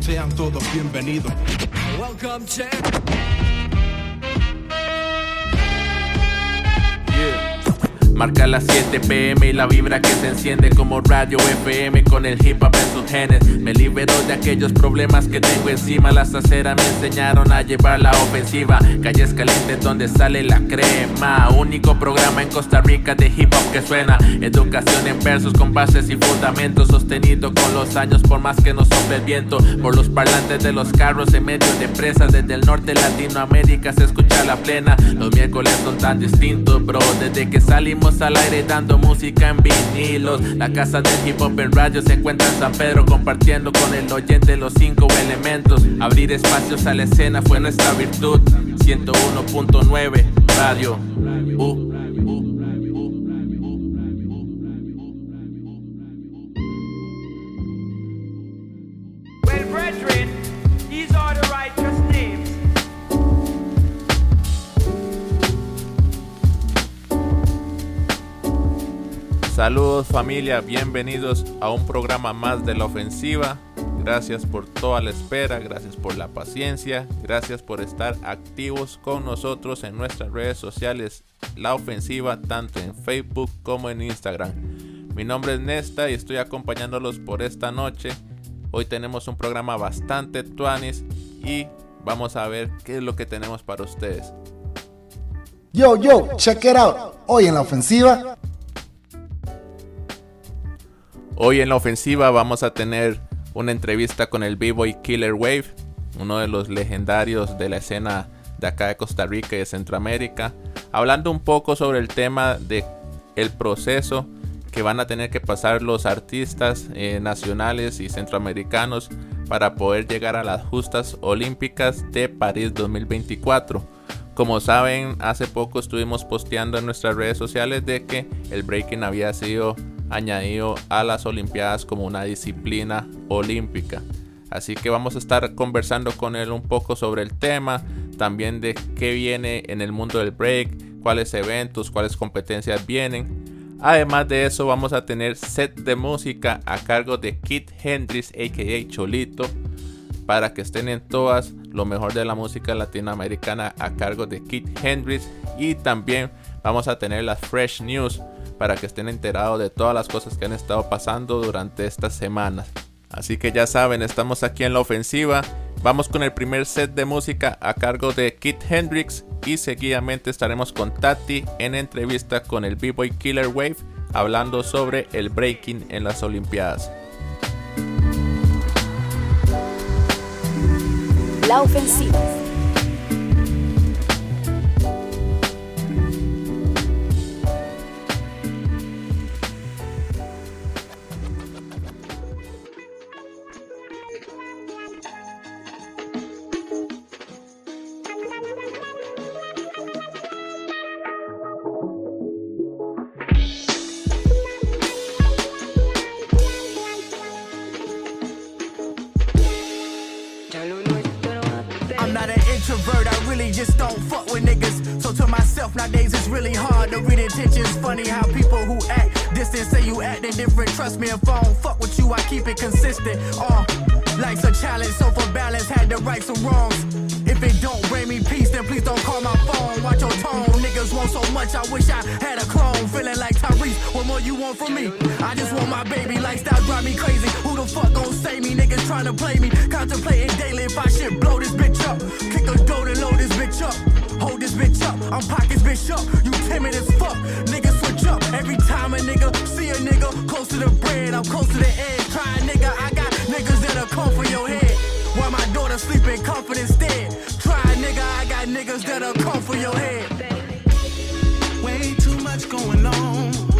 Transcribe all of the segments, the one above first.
sean todos bienvenidos. Welcome Marca las 7 pm y la vibra que se enciende como radio FM con el hip hop en sus genes. Me libero de aquellos problemas que tengo encima. Las aceras me enseñaron a llevar la ofensiva. Calles calientes donde sale la crema. Único programa en Costa Rica de hip hop que suena. Educación en versos con bases y fundamentos. Sostenido con los años por más que nos sople el viento. Por los parlantes de los carros en medio de presas. Desde el norte Latinoamérica se escucha la plena. Los miércoles son tan distintos, bro. Desde que salimos al aire dando música en vinilos. La casa del hip hop en radio se encuentra en San Pedro compartiendo con el oyente los cinco elementos. Abrir espacios a la escena fue nuestra virtud. 101.9 Radio. Uh. Saludos familia, bienvenidos a un programa más de la ofensiva. Gracias por toda la espera, gracias por la paciencia, gracias por estar activos con nosotros en nuestras redes sociales La Ofensiva, tanto en Facebook como en Instagram. Mi nombre es Nesta y estoy acompañándolos por esta noche. Hoy tenemos un programa bastante tuanis y vamos a ver qué es lo que tenemos para ustedes. Yo, yo, check it out. Hoy en la ofensiva, Hoy en la ofensiva vamos a tener una entrevista con el B-Boy Killer Wave, uno de los legendarios de la escena de acá de Costa Rica y de Centroamérica, hablando un poco sobre el tema de proceso que van a tener que pasar los artistas eh, nacionales y centroamericanos para poder llegar a las justas olímpicas de París 2024. Como saben, hace poco estuvimos posteando en nuestras redes sociales de que el breaking había sido añadido a las Olimpiadas como una disciplina olímpica. Así que vamos a estar conversando con él un poco sobre el tema, también de qué viene en el mundo del break, cuáles eventos, cuáles competencias vienen. Además de eso vamos a tener set de música a cargo de Kit Hendrix aka Cholito para que estén en todas lo mejor de la música latinoamericana a cargo de Kit Hendrix y también vamos a tener las Fresh News para que estén enterados de todas las cosas que han estado pasando durante estas semanas. Así que ya saben, estamos aquí en la ofensiva. Vamos con el primer set de música a cargo de Kit Hendrix y seguidamente estaremos con Tati en entrevista con el B-Boy Killer Wave hablando sobre el breaking en las Olimpiadas. La ofensiva. I'm not an introvert, I really just don't fuck with niggas. So to myself, nowadays it's really hard to read intentions. Funny how people who act distant say you acting different. Trust me, if I don't fuck with you, I keep it consistent. Uh, life's a challenge, so for balance, had to right some wrongs. If it don't bring me peace, then please don't call my phone. Watch your tone. Niggas want so much, I wish I had a clone. Feeling like Tyrese, what more you want from me? I just want my baby lifestyle drive me crazy. Who the fuck gon' save me? Niggas trying to play me. Contemplating daily if I should blow this bitch up. Kick the door and load this bitch up. Hold this bitch up. I'm pockets bitch up. You timid as fuck. Niggas switch up. Every time a nigga see a nigga close to the bread, I'm close to the edge. Try a nigga, I got niggas that'll come for your head. Daughter sleep in comfort instead. Try nigga, I got niggas that'll come for your head. Way too much going on.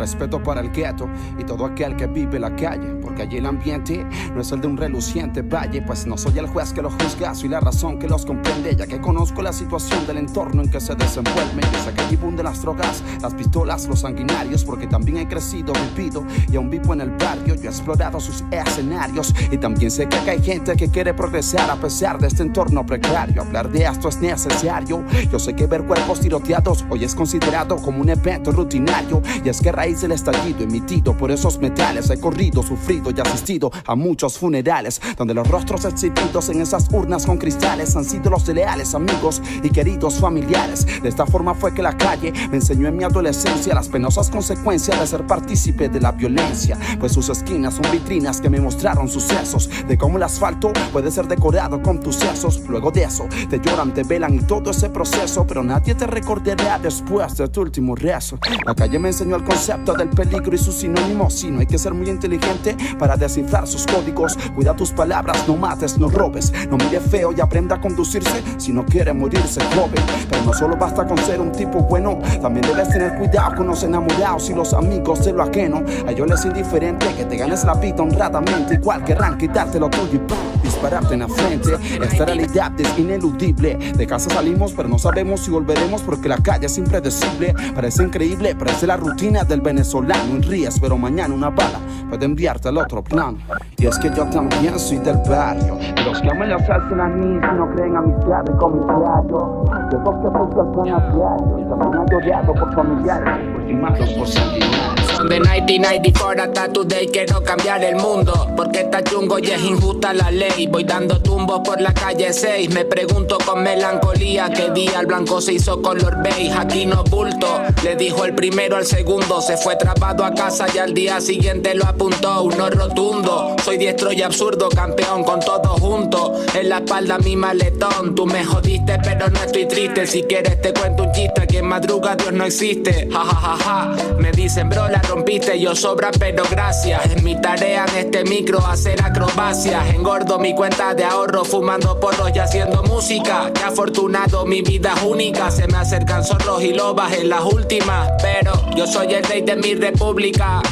respeto para el quieto y todo aquel que vive la calle porque allí el ambiente no es el de un reluciente valle, pues no soy el juez que los juzga, soy la razón que los comprende, ya que conozco la situación del entorno en que se desenvuelven. Yo sé que allí bunden las drogas, las pistolas, los sanguinarios, porque también he crecido, vivido y aún vivo en el barrio. Yo he explorado sus escenarios y también sé que acá hay gente que quiere progresar a pesar de este entorno precario. Hablar de esto es necesario. Yo sé que ver cuerpos tiroteados hoy es considerado como un evento rutinario. Y es que raíz del estallido emitido por esos metales he corrido, sufrido y asistido a muchos funerales donde los rostros exhibidos en esas urnas con cristales han sido los de leales amigos y queridos familiares. De esta forma fue que la calle me enseñó en mi adolescencia las penosas consecuencias de ser partícipe de la violencia, pues sus esquinas son vitrinas que me mostraron sucesos de cómo el asfalto puede ser decorado con tus sesos. Luego de eso, te lloran, te velan y todo ese proceso, pero nadie te recordará después de tu último rezo. La calle me enseñó el concepto del peligro y sus sinónimos. Si no hay que ser muy inteligente para descifrar sus códigos, cuida tus palabras, no mates, no robes, no mire feo y aprenda a conducirse si no quiere morirse joven. Pero no solo basta con ser un tipo bueno, también debes tener cuidado con los enamorados y los amigos de lo ajeno. A ellos les es indiferente que te ganes la vida honradamente, igual querrán quitarte lo tuyo y ¡pum! dispararte en la frente. Esta realidad es ineludible. De casa salimos, pero no sabemos si volveremos porque la calle es impredecible. Parece increíble, parece la rutina del venezolano. En ríes, pero mañana una bala puede enviarte al otro plano. Y es que yo también soy del barrio. Los que aman las hacen a mí si no creen amistades con mi diario. De los que buscan pan a diario. También adoreado por familiares, ultimados por sanguinarios. De 1994 hasta today quiero cambiar el mundo. Porque está chungo y es injusta la ley. Voy dando tumbos por la calle 6 Me pregunto con melancolía qué día el blanco se hizo color beige. Aquí no bulto, le dijo el primero al segundo. Se fue atrapado a casa y al día siguiente lo apuntó. Uno rotundo, soy diestro y absurdo Campeón con todo junto En la espalda mi maletón Tú me jodiste pero no estoy triste Si quieres te cuento un chiste Que en madruga Dios no existe Ja ja ja ja Me dicen bro la rompiste, yo sobra, pero gracias. Es mi tarea en este micro hacer acrobacias. Engordo mi cuenta de ahorro, fumando porros y haciendo música. Qué afortunado, mi vida es única. Se me acercan zorros y lobas en las últimas. Pero yo soy el rey de mi república.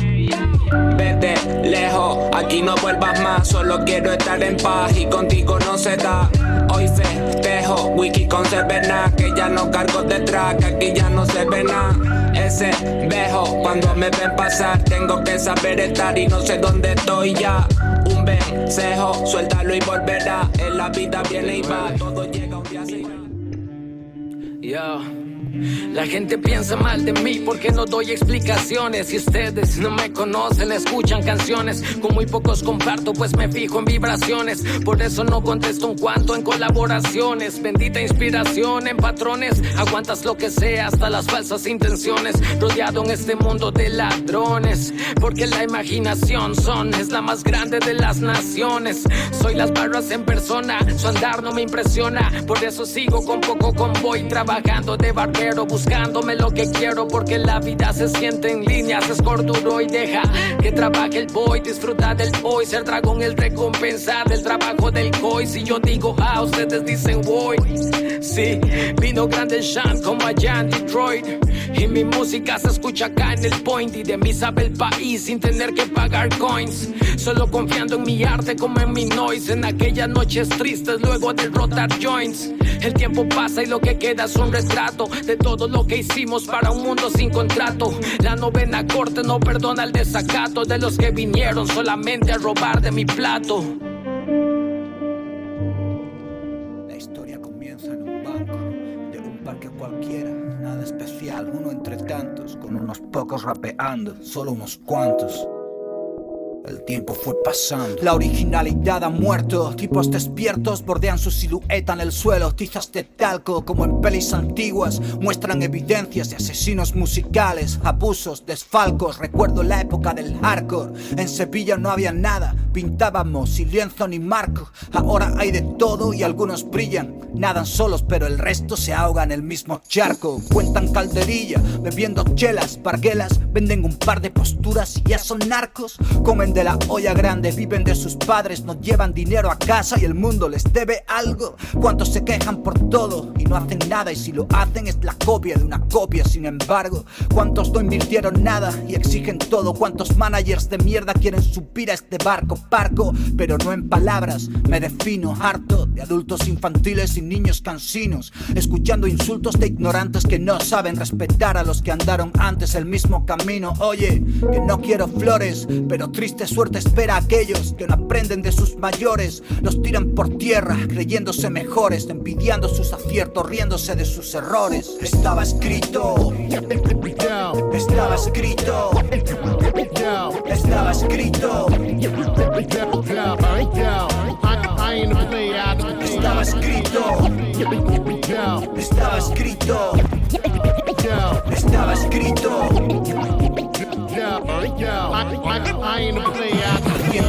Vete lejos, aquí no vuelvas más. Solo quiero estar en paz y contigo no se da. Hoy festejo, wiki con cervena. Que ya no cargo detrás, que aquí ya no se ve nada. Ese vejo, cuando me ven pasar, tengo que saber estar y no sé dónde estoy ya. Un vencejo, suéltalo y volverá. En la vida viene y va, todo llega un día. Yo. La gente piensa mal de mí porque no doy explicaciones. Y ustedes no me conocen, escuchan canciones. Con muy pocos comparto, pues me fijo en vibraciones. Por eso no contesto un cuanto en colaboraciones. Bendita inspiración en patrones. Aguantas lo que sea, hasta las falsas intenciones. Rodeado en este mundo de ladrones. Porque la imaginación son, es la más grande de las naciones. Soy las barras en persona, su andar no me impresiona. Por eso sigo con poco convoy, trabajando de buscándome lo que quiero porque la vida se siente en líneas, es corduro y deja que trabaje el boy, disfruta del hoy, ser dragón el recompensar del trabajo del coy. Si yo digo ah, ustedes dicen voy. Sí, vino grande Sean como allá en Detroit. Y mi música se escucha acá en el point y de mí sabe el país sin tener que pagar coins. Solo confiando en mi arte como en mi noise. En aquellas noches tristes luego de rotar joints. El tiempo pasa y lo que queda es un retrato de todo lo que hicimos para un mundo sin contrato. La novena corte no perdona el desacato de los que vinieron solamente a robar de mi plato. Unos pocos rapeando, solo unos cuantos. Tiempo fue pasando. La originalidad ha muerto. Tipos despiertos bordean su silueta en el suelo. Tizas de talco, como en pelis antiguas, muestran evidencias de asesinos musicales, abusos, desfalcos. Recuerdo la época del hardcore. En Sevilla no había nada. Pintábamos sin lienzo ni marco. Ahora hay de todo y algunos brillan. Nadan solos, pero el resto se ahoga en el mismo charco. Cuentan calderilla, bebiendo chelas, parguelas. Venden un par de posturas y ya son narcos. Comen de la olla grande, viven de sus padres, no llevan dinero a casa y el mundo les debe algo. ¿Cuántos se quejan por todo y no hacen nada? Y si lo hacen es la copia de una copia, sin embargo. ¿Cuántos no invirtieron nada y exigen todo? ¿Cuántos managers de mierda quieren subir a este barco? Parco, pero no en palabras. Me defino harto de adultos infantiles y niños cansinos, escuchando insultos de ignorantes que no saben respetar a los que andaron antes el mismo camino. Oye, que no quiero flores, pero triste suerte espera a aquellos que no aprenden de sus mayores. Los tiran por tierra, creyéndose mejores, envidiando sus aciertos, riéndose de sus errores. Estaba escrito, estaba escrito, estaba escrito. Estaba escrito. Estaba escrito. Estaba escrito.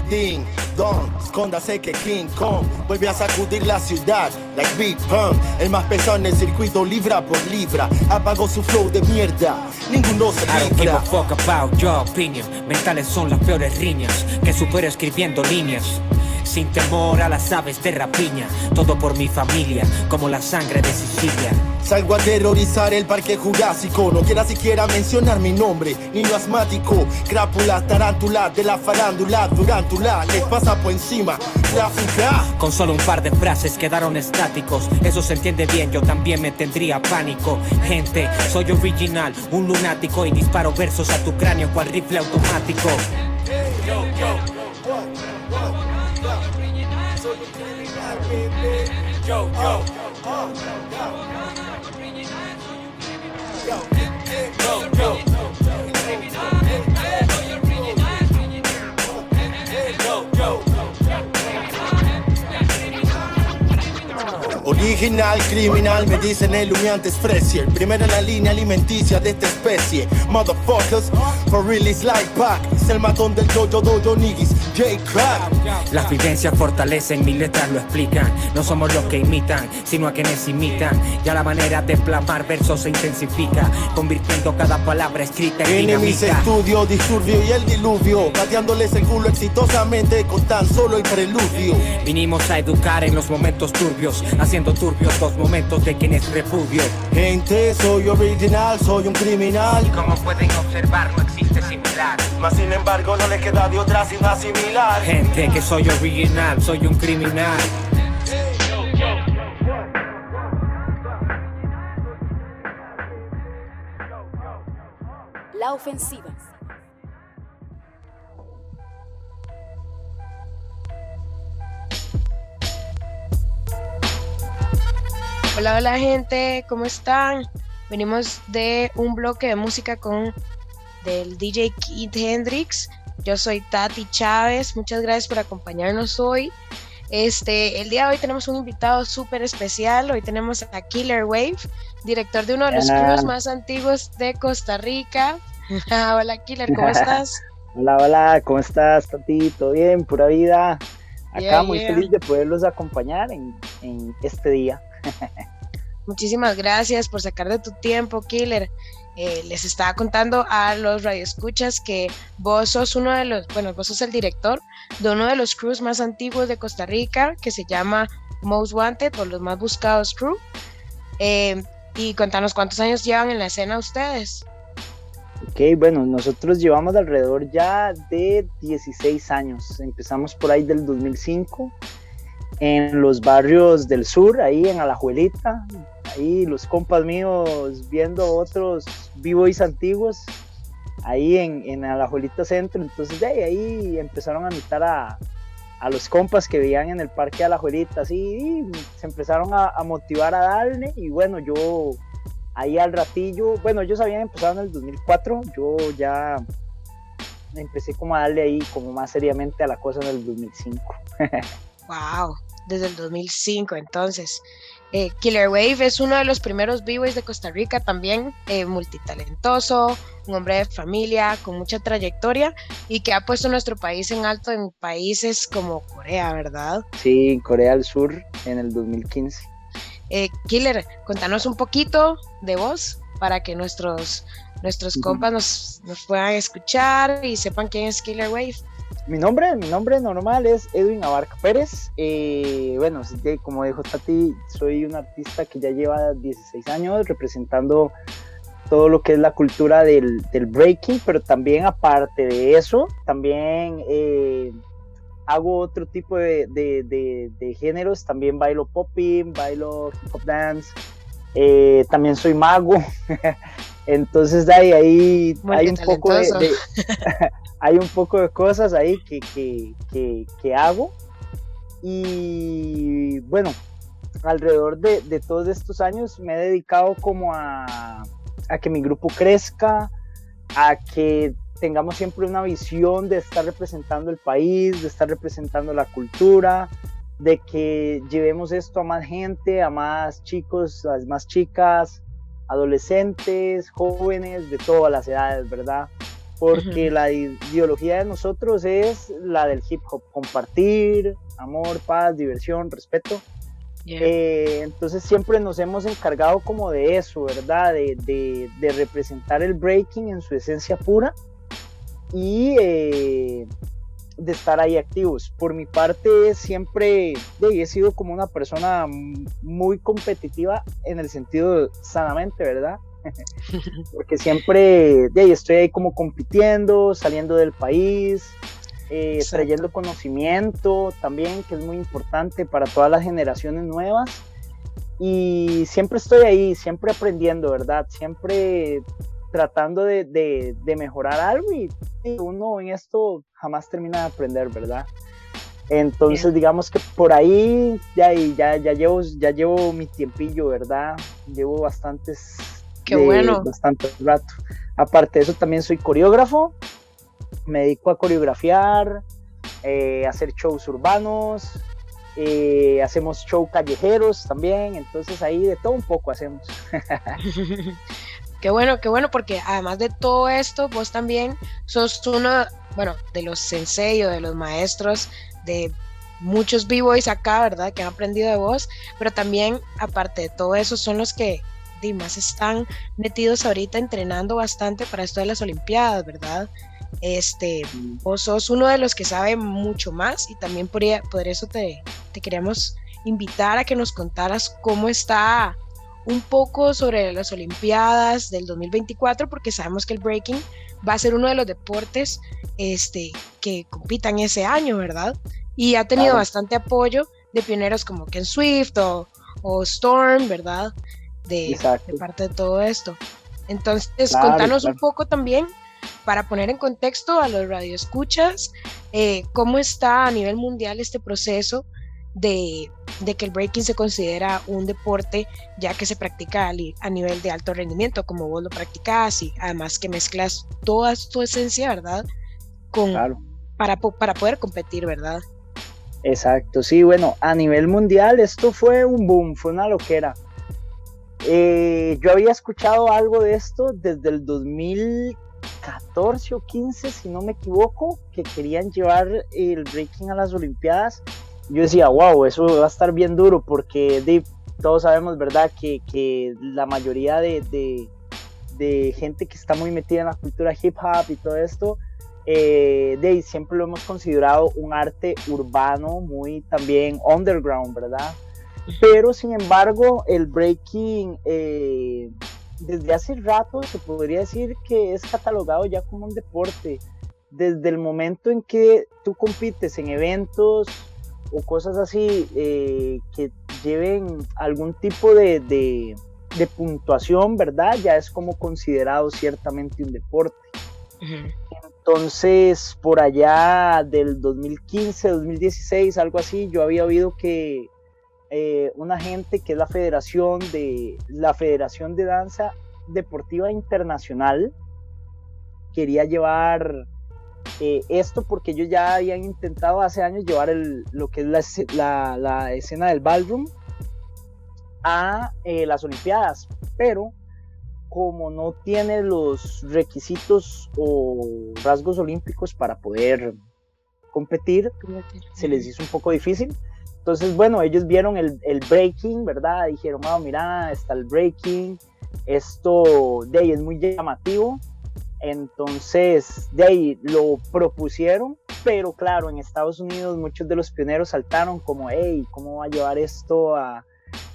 Ding dong, escóndase que King Kong vuelve a sacudir la ciudad like Big Pun. El más pesado en el circuito libra por libra. Apagó su flow de mierda. Ninguno se I don't give a libra. fuck about your opinion. Mentales son las peores riñas que supero escribiendo líneas. Sin temor a las aves de rapiña, todo por mi familia, como la sangre de Sicilia. Salgo a terrorizar el parque jurásico. No quiera siquiera mencionar mi nombre. Niño asmático, crápula, tarántula de la farándula, durántula. Les pasa por encima. Fuga. Con solo un par de frases quedaron estáticos. Eso se entiende bien, yo también me tendría pánico. Gente, soy original, un lunático y disparo versos a tu cráneo cual rifle automático. Original, criminal, me dicen el humeante es Fresier. Primero en la línea alimenticia de esta especie. Motherfuckers, for real is like pack. Es el matón del dojo dojo niggas. J. Las vivencias fortalecen, mis letras lo explican. No somos los que imitan, sino a quienes imitan. Ya la manera de plasmar versos se intensifica, convirtiendo cada palabra escrita en Enemies, dinamita. estudio, disturbio y el diluvio. Pateándoles el culo exitosamente con tan solo el preludio. Vinimos a educar en los momentos turbios, haciendo turbios los momentos de quienes repudio. Gente, soy original, soy un criminal. Como pueden observar, no existe similar. Mas sin embargo, no le queda de otra sino asimilar. Gente que soy original, soy un criminal. La ofensiva. Hola, hola gente, ¿cómo están? Venimos de un bloque de música con del DJ Keith Hendrix. Yo soy Tati Chávez, muchas gracias por acompañarnos hoy. Este, el día de hoy tenemos un invitado súper especial. Hoy tenemos a Killer Wave, director de uno de los Hola. crews más antiguos de Costa Rica. hola Killer, ¿cómo estás? Hola, hola, ¿cómo estás, Tati? ¿Todo bien? Pura vida. Acá Yeah, muy yeah. feliz de poderlos acompañar en, en este día. Muchísimas gracias por sacar de tu tiempo, Killer. Eh, les estaba contando a los radioescuchas que vos sos uno de los, bueno, vos sos el director de uno de los crews más antiguos de Costa Rica, que se llama Most Wanted o los más buscados crew. Eh, y contanos cuántos años llevan en la escena ustedes. Ok, bueno, nosotros llevamos alrededor ya de 16 años. Empezamos por ahí del 2005 en los barrios del sur, ahí en Alajuelita. Ahí los compas míos viendo otros b-boys antiguos ahí en, en Alajuelita Centro. Entonces ahí, ahí empezaron a invitar a, a los compas que veían en el parque de Alajuelita. Así y se empezaron a, a motivar a darle. Y bueno, yo ahí al ratillo, bueno, ellos habían empezado en el 2004, yo ya empecé como a darle ahí como más seriamente a la cosa en el 2005. Wow, desde el 2005 entonces. Eh, Killer Wave es uno de los primeros b-boys de Costa Rica también, eh, multitalentoso, un hombre de familia con mucha trayectoria y que ha puesto nuestro país en alto en países como Corea, ¿verdad? Sí, Corea del Sur en el 2015. Eh, Killer, contanos un poquito de vos para que nuestros, nuestros compas nos, nos puedan escuchar y sepan quién es Killer Wave. Mi nombre, mi nombre normal es Edwin Abarca Pérez. Eh, bueno, como dijo Tati, soy un artista que ya lleva 16 años representando todo lo que es la cultura del, breaking, pero también aparte de eso, también eh, hago otro tipo de, géneros, también bailo popping, bailo hip hop dance, eh, también soy mago, entonces ahí, ahí hay un poco de, hay un poco de cosas ahí que, que, que, que hago. Y bueno, alrededor de, de todos estos años me he dedicado como a a que mi grupo crezca, a que tengamos siempre una visión de estar representando el país, de estar representando la cultura, de que llevemos esto a más gente, a más chicos, a más chicas, adolescentes, jóvenes, de todas las edades, ¿verdad? Porque la ideología de nosotros es la del hip hop, compartir, amor, paz, diversión, respeto. Eh, entonces siempre nos hemos encargado como de eso, ¿verdad? De, representar el breaking en su esencia pura y eh, de estar ahí activos. Por mi parte siempre he sido como una persona muy competitiva en el sentido sanamente, ¿verdad? Porque siempre estoy ahí como compitiendo, saliendo del país, eh, trayendo conocimiento también, que es muy importante para todas las generaciones nuevas. Y siempre estoy ahí, siempre aprendiendo, ¿verdad? Siempre tratando de, de, mejorar algo y, uno en esto jamás termina de aprender, ¿verdad? Entonces, digamos que por ahí ya, ya, ya, llevo, ya llevo mi tiempillo, ¿verdad? Llevo bastantes. Qué bueno. Bastante rato. Aparte de eso, también soy coreógrafo me dedico a coreografiar, eh, hacer shows urbanos, eh, hacemos shows callejeros también, entonces ahí de todo un poco hacemos. qué bueno, qué bueno, porque además de todo esto, vos también sos uno, bueno, de los sensei de los maestros de muchos b-boys acá, ¿verdad? Que han aprendido de vos, pero también, aparte de todo eso, son los que más están metidos ahorita entrenando bastante para esto de las Olimpiadas, ¿verdad? Este, vos sos uno de los que sabe mucho más y también por, por eso te, te queríamos invitar a que nos contaras cómo está un poco sobre las Olimpiadas del 2024, porque sabemos que el breaking va a ser uno de los deportes este, que compitan ese año, ¿verdad? Y ha tenido bastante apoyo de pioneros como Ken Swift o, Storm, ¿verdad? De, parte de todo esto. Entonces, contanos un poco también para poner en contexto a los radioescuchas eh, cómo está a nivel mundial este proceso de, que el breaking se considera un deporte ya que se practica a, nivel de alto rendimiento, como vos lo practicás y además que mezclas toda tu esencia, ¿verdad? Con, para, para poder competir, ¿verdad? Exacto, sí, bueno, a nivel mundial esto fue un boom, fue una loquera. Eh, yo había escuchado algo de esto desde el 2000 14 o 15, si no me equivoco, que querían llevar el breaking a las Olimpiadas. Yo decía, wow, eso va a estar bien duro porque todos sabemos, ¿verdad?, que, la mayoría de, de, gente que está muy metida en la cultura hip hop y todo esto, eh, de, siempre lo hemos considerado un arte urbano, muy también underground, ¿verdad? Pero sin embargo, el breaking eh, desde hace rato se podría decir que es catalogado ya como un deporte. Desde el momento en que tú compites en eventos o cosas así eh, que lleven algún tipo de, de, puntuación, ¿verdad? Ya es como considerado ciertamente un deporte. Entonces, por allá del 2015, 2016, algo así, yo había oído que eh, una gente que es la Federación de la Federación de Danza Deportiva Internacional quería llevar eh, esto porque ellos ya habían intentado hace años llevar lo que es la, escena del ballroom a eh, las Olimpiadas, pero como no tiene los requisitos o rasgos olímpicos para poder competir, se les hizo un poco difícil. Entonces, bueno, ellos vieron el, breaking, ¿verdad? Dijeron, wow, mira, está el breaking, esto de ahí es muy llamativo. Entonces, de ahí lo propusieron pero claro, en Estados Unidos muchos de los pioneros saltaron como, hey, ¿cómo va a llevar esto a,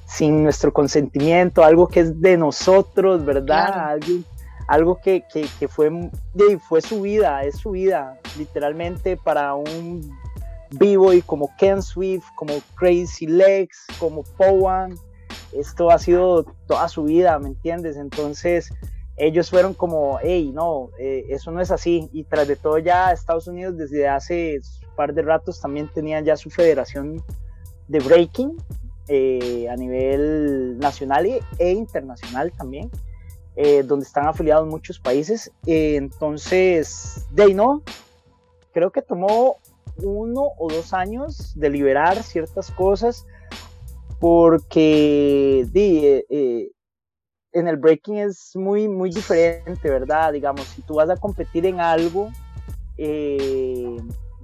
sin nuestro consentimiento? Algo que es de nosotros, ¿verdad? Claro. Algo, algo que, que, que fue su vida, es su vida, literalmente para un b-boy como Ken Swift, como Crazy Legs, como Powan, esto ha sido toda su vida, ¿me entiendes? Entonces ellos fueron como, hey, no, eh, eso no es así. Y tras de todo ya Estados Unidos desde hace un par de ratos también tenía ya su federación de breaking eh, a nivel nacional e, internacional también, eh, donde están afiliados muchos países. Entonces, de no, creo que tomó uno o dos años de liberar ciertas cosas porque di, eh, eh, en el breaking es muy, muy diferente, ¿verdad? Digamos, si tú vas a competir en algo, eh,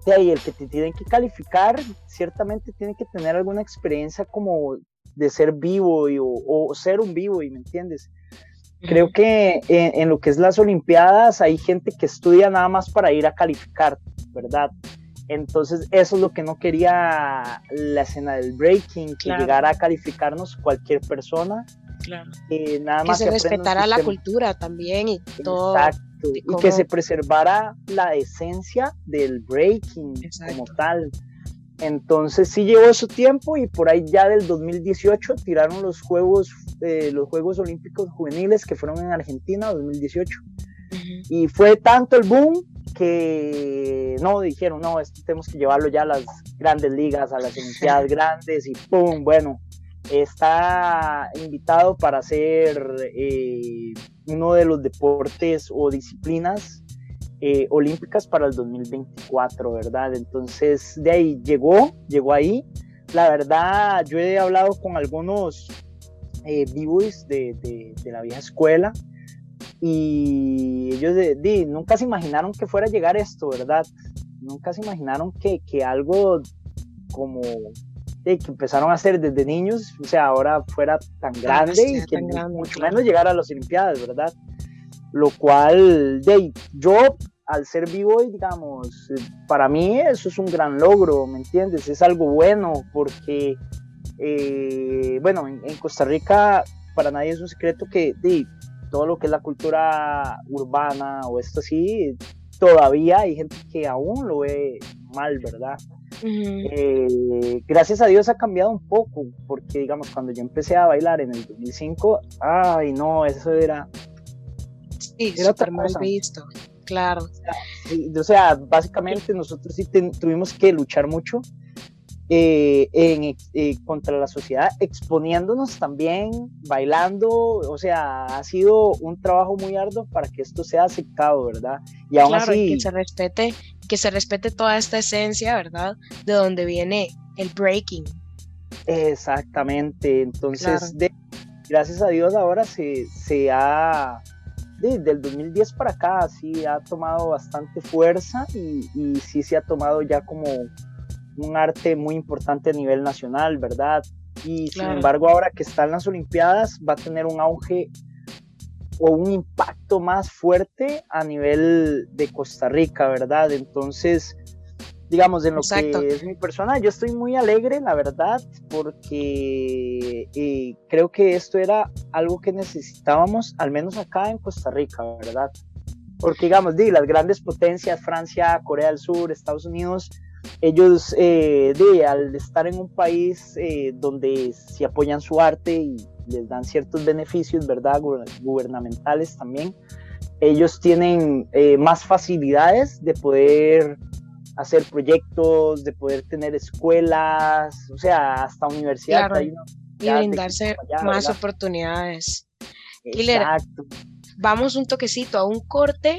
de ahí el que te tienen que calificar, ciertamente tiene que tener alguna experiencia como de ser vivo y- o, o ser un vivo, ¿y me entiendes? Creo que en, en lo que es las Olimpiadas hay gente que estudia nada más para ir a calificar, ¿verdad? Entonces eso es lo que no quería la escena del breaking, que Claro. llegara a calificarnos cualquier persona. Claro. eh, nada Que más se respetara la cultura también y todo. Exacto, y cómo- que se preservara la esencia del breaking como tal. Entonces sí llevó su tiempo y por ahí ya del 2018 tiraron los Juegos, eh, los Juegos Olímpicos Juveniles que fueron en Argentina 2018. Y fue tanto el boom que no dijeron, no, esto tenemos que llevarlo ya a las grandes ligas, a las Olimpiadas grandes y ¡pum! Bueno, está invitado para ser eh, uno de los deportes o disciplinas eh, olímpicas para el 2024, ¿verdad? Entonces, de ahí llegó, llegó ahí. La verdad, yo he hablado con algunos eh, de, de- la vieja escuela y ellos de- nunca se imaginaron que fuera a llegar esto, ¿verdad? Nunca se imaginaron que, que algo como de, que empezaron a hacer desde niños, o sea, ahora fuera tan grande y sea que tan grande, mucho claro. menos llegar a las Olimpiadas, ¿verdad? Lo cual, de, yo al ser vivo, digamos, eh, para mí eso es un gran logro, ¿me entiendes? Es algo bueno porque, eh, bueno, en, en Costa Rica para nadie es un secreto que di, todo lo que es la cultura urbana o esto así, todavía hay gente que aún lo ve mal, ¿verdad? Eh, gracias a Dios ha cambiado un poco, porque digamos, cuando yo empecé a bailar en el 2005, ay no, eso era... Sí, era súper mal visto. Claro. O sea, básicamente nosotros sí ten- tuvimos que luchar mucho eh, en eh, contra la sociedad, exponiéndonos también, bailando, o sea, ha sido un trabajo muy arduo para que esto sea aceptado, ¿verdad? Y aún claro, y así, que se respete, que se respete toda esta esencia, ¿verdad? De donde viene el breaking. Exactamente, entonces Claro. de- gracias a Dios ahora se, se ha, desde el 2010 para acá, sí ha tomado bastante fuerza y, y sí se ha tomado ya como un arte muy importante a nivel nacional, ¿verdad? Y sin embargo ahora que están las Olimpiadas va a tener un auge o un impacto más fuerte a nivel de Costa Rica, ¿verdad? Entonces, digamos, en lo Exacto. que es mi persona, yo estoy muy alegre, la verdad, porque eh, creo que esto era algo que necesitábamos, al menos acá en Costa Rica, ¿verdad? Porque, digamos, di, las grandes potencias, Francia, Corea del Sur, Estados Unidos, ellos, eh, di, al estar en un país eh, donde se apoyan su arte y les dan ciertos beneficios, ¿verdad? Guber- Gubernamentales también, ellos tienen eh, más facilidades de poder hacer proyectos, de poder tener escuelas, o sea, hasta universidad. Claro. hay una Y de brindarse allá, más ¿verdad? oportunidades. Killer, Exacto. vamos un toquecito a un corte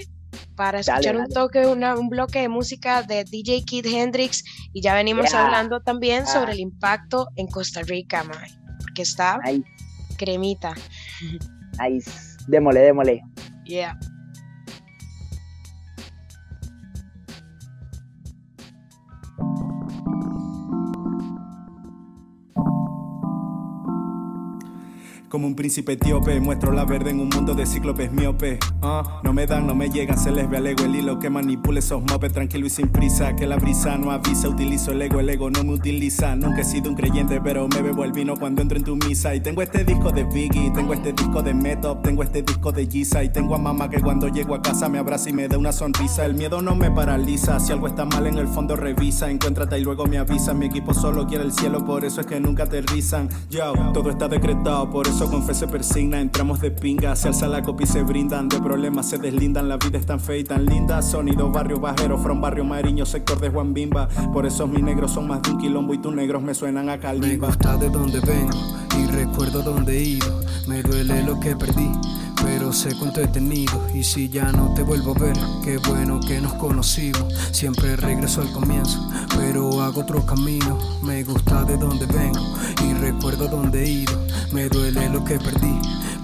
para Dale, escuchar un toque, una- un bloque de música de DJ Kid Hendrix y ya venimos Yeah. hablando también Ah. sobre el impacto en Costa Rica, porque está cremita. ahí, démosle, démosle. Yeah. Como un príncipe etíope, muestro la verde en un mundo de cíclopes miope. Ah, no me dan, no me llegan, se les ve al ego el hilo que manipule esos mopes tranquilo y sin prisa. Que la brisa no avisa, utilizo el ego, el ego no me utiliza. Nunca he sido un creyente, pero me bebo el vino cuando entro en tu misa. Y tengo este disco de Biggie, tengo este disco de Metop, tengo este disco de Giza. Y tengo a mamá que cuando llego a casa me abraza y me da una sonrisa. El miedo no me paraliza, si algo está mal en el fondo revisa. Encuéntrate y luego me avisa. Mi equipo solo quiere el cielo, por eso es que nunca aterrizan. Yo, todo está decretado, por eso con fe se persigna. Entramos de pinga, se alza la copa y se brindan. De problemas se deslindan, la vida es tan fea y tan linda. Sonido barrio bajero, from barrio mariño, sector de Juan Bimba. Por eso mis negros son más de un quilombo y tus negros me suenan a Me calimba. gusta de dónde vengo y recuerdo dónde he ido. Me duele lo que perdí, pero sé cuánto he tenido. Y si ya no te vuelvo a ver, qué bueno que nos conocimos. Siempre regreso al comienzo, pero hago otro camino. Me gusta de dónde vengo y recuerdo dónde he ido. Me duele lo que perdí,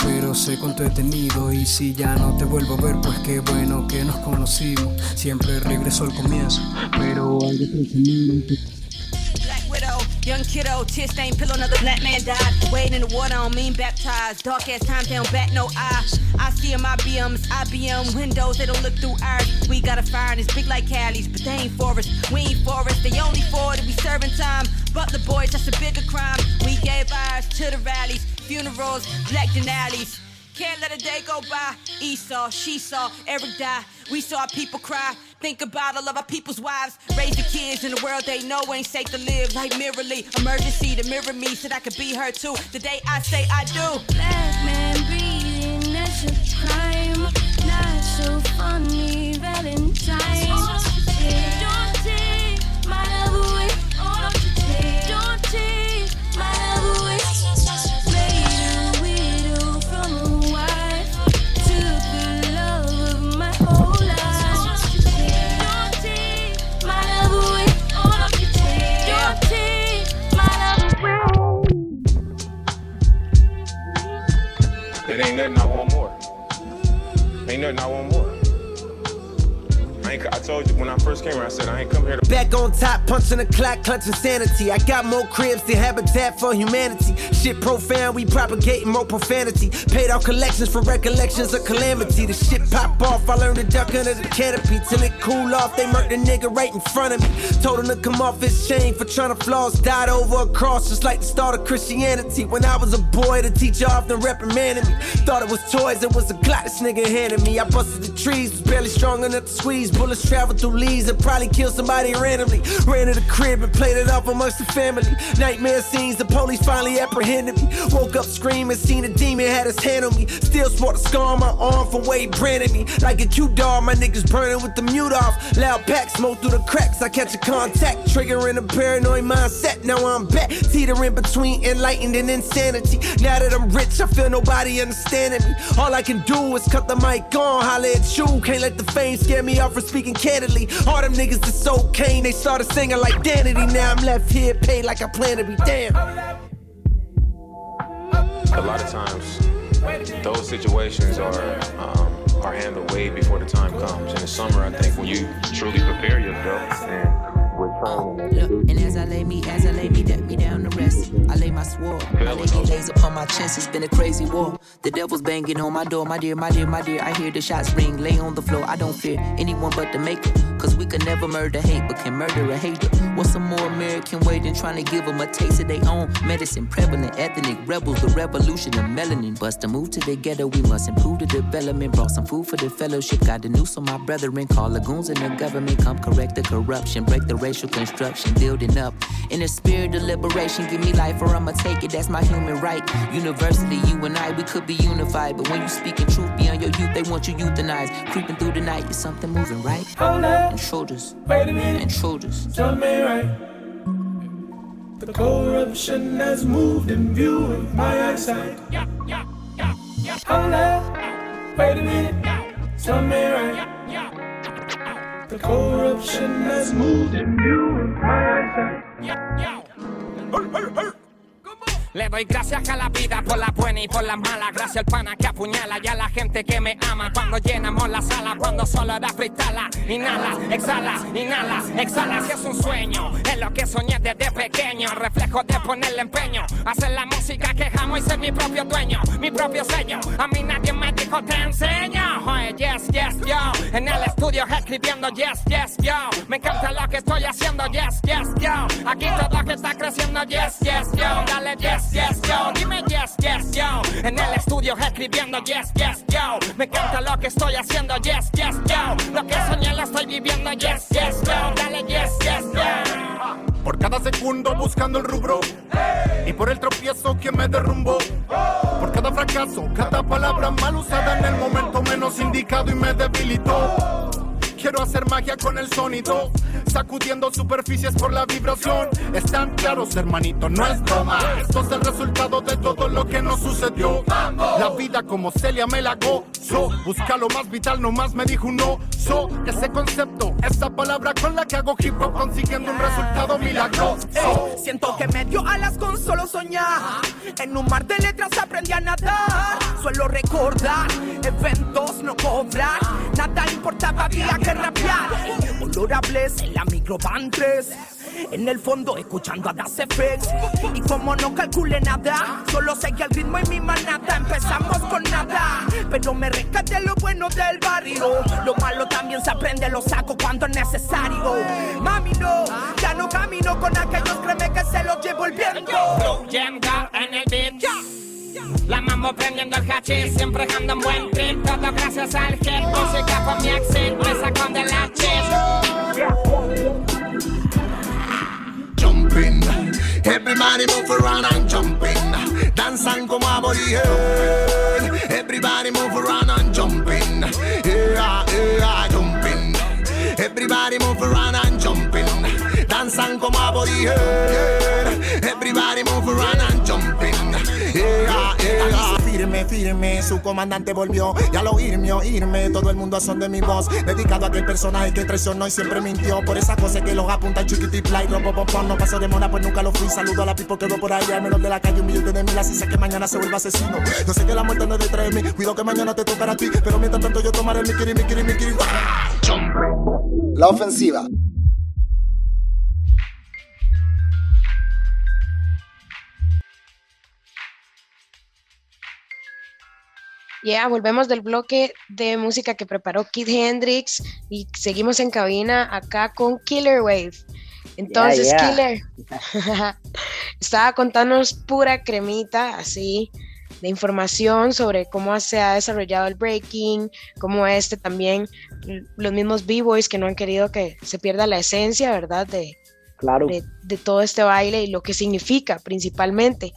pero sé cuánto he tenido. Y si ya no te vuelvo a ver, pues qué bueno que nos conocimos. Siempre regreso al comienzo, pero hago otro camino. Young kiddo, tear stained pillow, another black man died. Wade in the water on mean baptized. Dark ass time, they don't bat no eye. I see see 'em, IBMs, IBM windows, they don't look through ours. We got a fire and it's big like Cali's, but they ain't for us. We ain't for us, they only for it, we serving time. But the boys, that's a bigger crime. We gave ours to the rallies, funerals, black denalies. Can't let a day go by. Esau, she saw, Eric die. We saw people cry. Think about all of our people's wives. Raise the kids in the world they know ain't safe to live. Like Mirrorly, emergency to mirror me so that I could be her too. The day I say I do. Black man breathing, that's a crime. Not so funny, Valentine. It ain't nothing I want more. Ain't nothing I want more. I, ain't, I told you when I first came here, I said I ain't come here to. Back on top, punching the clock, clutching sanity. I got more cribs than Habitat for Humanity. Shit profound, we propagating more profanity. Paid off collections for recollections of calamity. The shit pop off, I learned to duck under the canopy. Till it cool off, they murked the nigga right in front of me. Told him to come off his chain for trying to floss. Died over a cross, just like the start of Christianity. When I was a boy, the teacher often reprimanded me. Thought it was toys, it was a Glock this nigga handed me. I busted the trees, was barely strong enough to squeeze. Bullets travel through leaves and probably kill somebody randomly. Ran to the crib and played it off amongst the family. Nightmare scenes, the police finally apprehended me. Woke up screaming, seen a demon had his hand on me. Still sport a scar on my arm from he branded me. Like a Q dog, my niggas burning with the mute off. Loud pack smoke through the cracks. I catch a contact, triggering a paranoid mindset. Now I'm back, teetering between enlightened and insanity. Now that I'm rich, I feel nobody understanding me. All I can do is cut the mic on, holla at you. Can't let the fame scare me off speaking candidly. All them niggas is so cane, they started singing like Danity. Now I'm left here, paid like I plan to be damned. A lot of times, those situations are um, are handled way before the time comes. In the summer, I think when you truly prepare yourself and with training. Look, and as I lay me, as I lay me, let down rest. I lay my sword, I lay me lays upon my chest. It's been a crazy war. The devil's banging on my door, my dear, my dear, my dear. I hear the shots ring, lay on the floor. I don't fear anyone but the maker. Cause we can never murder hate, but can murder a hater. What's a more American way than trying to give them a taste of their own medicine? Prevalent ethnic rebels, the revolution of melanin. Bust move to the ghetto, we must improve the development. Brought some food for the fellowship, got the news on my brethren. Call lagoons in the government, come correct the corruption, break the racial construction, building up. In the spirit of liberation, give me life or I'ma take it, that's my human right. Universally, you and I, we could be unified. But when you speaking truth beyond your youth, they want you euthanized. Creeping through the night, is something moving right? Hold up. Intruders, Wait a minute. intruders. Tell me right. The corruption has moved in view of my eyesight. Hold up. Wait a minute. Tell me right. The corruption has moved in view of my eyesight. Hurry, hurry, hurry! Le doy gracias a la vida por la buena y por la mala. Gracias al pana que apuñala y a la gente que me ama. Cuando llenamos la sala, cuando solo da freestala. Inhala, exhala, inhala, exhala. Si es un sueño, es lo que soñé desde pequeño. Reflejo de ponerle empeño. Hacer la música que amo y ser mi propio dueño, mi propio sello. A mí nadie me dijo te enseño. Yes, yes, yo. En el estudio escribiendo yes, yes, yo. Me encanta lo que estoy haciendo, yes, yes, yo. Aquí todo que está creciendo, yes, yes, yo. Dale, yes, yes, yo. Dime yes, yes, yo. En el estudio escribiendo, yes, yes, yo. Me encanta lo que estoy haciendo, yes, yes, yo. Lo que soñé lo estoy viviendo, yes, yes, yo. Dale, yes, yes, yo. Por cada segundo buscando el rubro y por el tropiezo que me derrumbó. Por cada fracaso, cada palabra mal usada en el momento menos indicado y me debilitó. Quiero hacer magia con el sonido, sacudiendo superficies por la vibración. Están claros, hermanito, no es broma. Esto es el resultado de todo lo que nos sucedió. La vida como Celia me la gozo. Busca lo más vital, nomás me dijo un no. So, ese concepto, esa palabra con la que hago hip hop consiguiendo un resultado milagroso. Siento que me dio alas con solo soñar. En un mar de letras aprendí a nadar. Suelo recordar eventos no cobrar. Nada importaba, había que rapear. Olorables en la microban 3. En el fondo escuchando a Das Effects Y como no calcule nada Solo seguí el ritmo y mi manada Empezamos con nada Pero me rescaté lo bueno del barrio Lo malo también se aprende Lo saco cuando es necesario Mami no, ya no camino con aquellos Créeme que se los llevo el viento en el beat. La mambo prendiendo el hachís, siempre ando en buen trip. Todo gracias al hit, música por mi exit, me saco de la jumping. Everybody move around and jumping. Danzan como aborigen. Everybody move around and jumping. Yeah, yeah, jumping. Everybody move around and jumping. Danzan como aborigen. Everybody move around and jumping. Firme, firme, su comandante volvió. Y al oírme, oírme, todo el mundo a son de mi voz, dedicado a aquel personaje que traicionó y siempre mintió, por esa cosa que los apunta chiquitipla y rompo pompón, no paso de mona pues nunca lo fui, saludo a la pipo quedó por ahí, al menos de la calle un millón de mil, así sé que mañana se vuelve asesino, yo sé que la muerte no es detrás de mí, cuido que mañana te tocará a ti, pero mientras tanto yo tomaré mi kiri, mi kiri, mi kiri, La ofensiva. Ya, volvemos del bloque de música que preparó Kid Hendrix y seguimos en cabina acá con Killer Wave. Entonces, yeah. Killer, estaba contándonos pura cremita, así, de información sobre cómo se ha desarrollado el breaking, cómo este también, los mismos b-boys que no han querido que se pierda la esencia, ¿verdad? De, Claro. de, de todo este baile y lo que significa principalmente.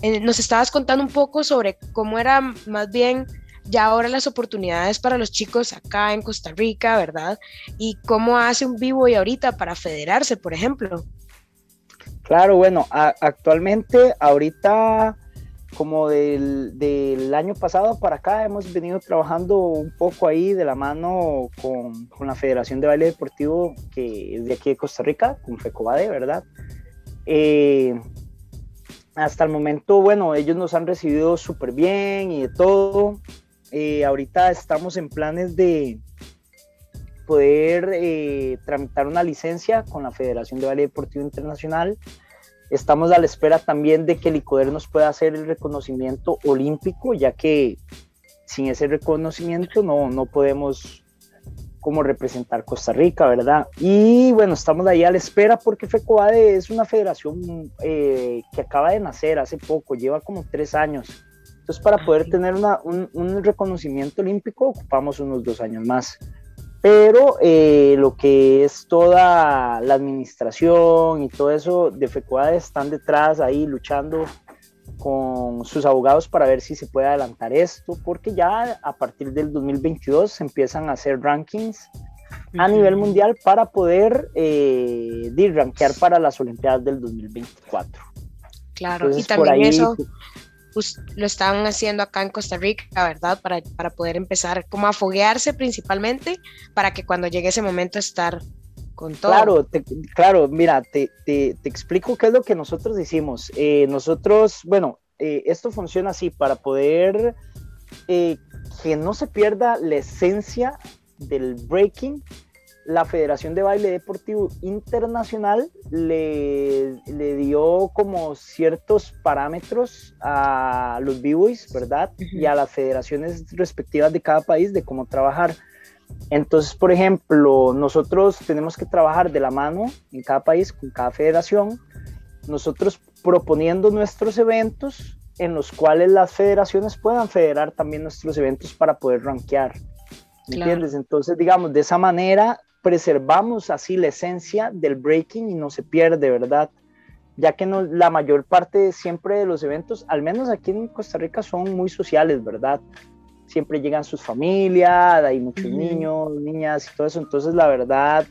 Eh, nos estabas contando un poco sobre cómo eran más bien ya ahora las oportunidades para los chicos acá en Costa Rica, ¿verdad? Y cómo hace un vivo y ahorita para federarse, por ejemplo. Claro, bueno, actualmente, ahorita, como del, del año pasado para acá, hemos venido trabajando un poco ahí de la mano con, con la Federación de Baile Deportivo, que es de aquí de Costa Rica, con FECOBADE, ¿verdad? Eh, hasta el momento, bueno, ellos nos han recibido súper bien y de todo. Eh, ahorita estamos en planes de poder eh, tramitar una licencia con la Federación de Baile Deportivo Internacional. Estamos a la espera también de que el ICODER nos pueda hacer el reconocimiento olímpico, ya que sin ese reconocimiento no, no podemos como representar Costa Rica, ¿verdad? Y bueno, estamos ahí a la espera porque FECOADE es una federación eh, que acaba de nacer hace poco, lleva como tres años. Entonces, para poder tener una- un, un reconocimiento olímpico, ocupamos unos dos años más. Pero eh, lo que es toda la administración y todo eso de FECOADE están detrás ahí luchando con sus abogados para ver si se puede adelantar esto, porque ya a partir del 2022 se empiezan a hacer rankings a nivel mundial para poder eh, rankear para las Olimpiadas del 2024. Claro, Entonces, y también ahí- eso pues, lo están haciendo acá en Costa Rica, ¿verdad? Para, para poder empezar como a foguearse principalmente, para que cuando llegue ese momento estar con todo. Claro, te- claro, mira, te, te- te explico qué es lo que nosotros hicimos. Eh, nosotros, bueno, eh, esto funciona así, para poder eh, que no se pierda la esencia del breaking, la Federación de Baile Deportivo Internacional le, le dio como ciertos parámetros a los b-boys, ¿verdad? Y a las federaciones respectivas de cada país de cómo trabajar. Entonces, por ejemplo, nosotros tenemos que trabajar de la mano en cada país, con cada federación, nosotros proponiendo nuestros eventos en los cuales las federaciones puedan federar también nuestros eventos para poder rankear. ¿Me Claro. entiendes? Entonces, digamos, de esa manera preservamos así la esencia del breaking y no se pierde, ¿verdad? Ya que no, la mayor parte siempre de los eventos, al menos aquí en Costa Rica, son muy sociales, ¿verdad? Siempre llegan sus familias, hay muchos niños, niñas y todo eso. Entonces, la verdad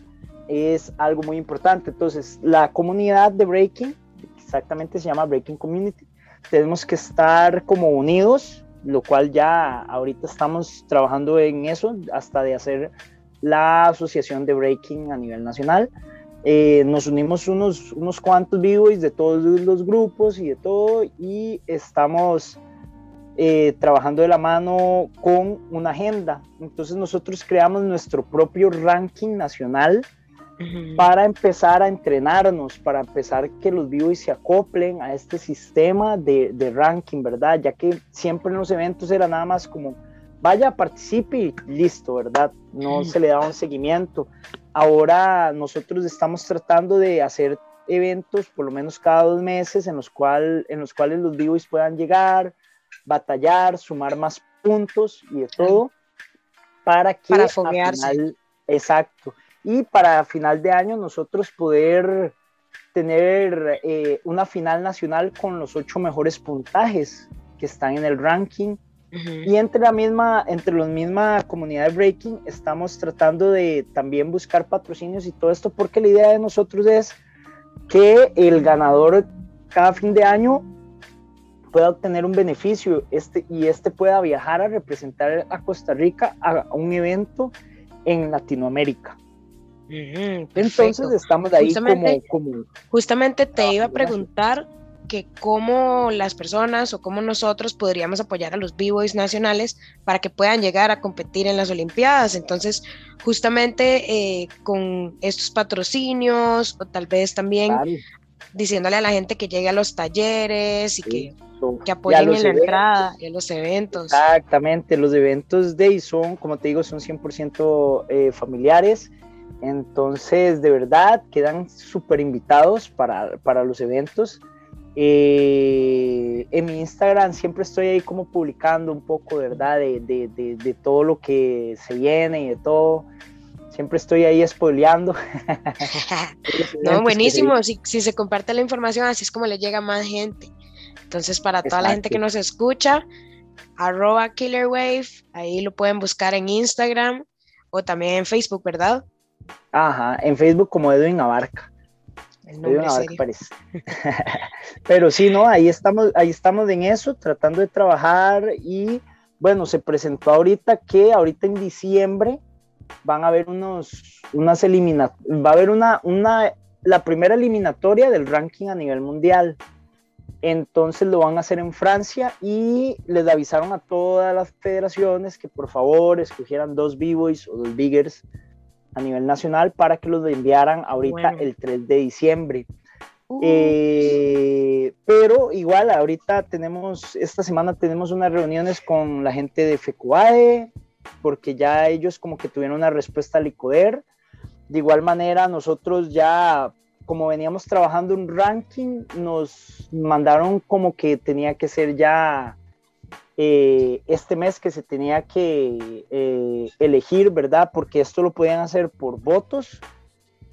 es algo muy importante. Entonces, la comunidad de breaking, exactamente se llama Breaking Community, tenemos que estar como unidos, lo cual ya ahorita estamos trabajando en eso, hasta de hacer la asociación de breaking a nivel nacional. Eh, nos unimos unos, unos cuantos b-boys de todos los grupos y de todo, y estamos eh, trabajando de la mano con una agenda. Entonces nosotros creamos nuestro propio ranking nacional para empezar a entrenarnos, para empezar que los b-boys se acoplen a este sistema de, de ranking, ¿verdad? Ya que siempre en los eventos era nada más como, vaya, participe y listo, ¿verdad? No se le daba un seguimiento. Ahora nosotros estamos tratando de hacer eventos por lo menos cada dos meses en los, cual, en los cuales los b-boys puedan llegar, batallar, sumar más puntos y de todo, para que Para a final- exacto, y para final de año nosotros poder tener eh, una final nacional con los ocho mejores puntajes que están en el ranking. Y entre la misma, entre la misma comunidad de breaking, estamos tratando de también buscar patrocinios y todo esto, porque la idea de nosotros es que el ganador cada fin de año pueda obtener un beneficio este, y este pueda viajar a representar a Costa Rica a un evento en Latinoamérica. Entonces estamos ahí Justamente- como, como Justamente te iba a preguntar que cómo las personas o cómo nosotros podríamos apoyar a los b-boys nacionales para que puedan llegar a competir en las Olimpiadas. Entonces, justamente eh, con estos patrocinios o tal vez también diciéndole a la gente que llegue a los talleres y que, que apoyen en la eventos. entrada y a los eventos. Exactamente, los eventos de son, como te digo, son 100% eh, familiares. Entonces, de verdad, quedan súper invitados para, para los eventos. Eh, en mi Instagram siempre estoy ahí como publicando un poco, ¿verdad? De, de, de, de todo lo que se viene y de todo. Siempre estoy ahí spoileando. No, buenísimo. Si, si se comparte la información, así es como le llega a más gente. Entonces, para toda la gente que nos escucha, arroba killerwave, ahí lo pueden buscar en Instagram o también en Facebook, ¿verdad? Ajá, en Facebook como Edwin Abarca. El Edwin Abarca parece. Pero sí, no, ahí estamos, ahí estamos en eso, tratando de trabajar y bueno, se presentó ahorita que ahorita en diciembre van a haber unos, unas eliminatorias, va a haber una, una, la primera eliminatoria del ranking a nivel mundial. Entonces lo van a hacer en Francia y les avisaron a todas las federaciones que por favor escogieran dos B-Boys o dos Biggers a nivel nacional para que los enviaran ahorita Bueno. el 3 de diciembre. Eh, pero igual ahorita tenemos, esta semana tenemos unas reuniones con la gente de FECOAE, porque ya ellos como que tuvieron una respuesta al ICODER. De igual manera, nosotros ya, como veníamos trabajando un ranking, nos mandaron como que tenía que ser ya eh, este mes que se tenía que eh, elegir, ¿verdad? Porque esto lo podían hacer por votos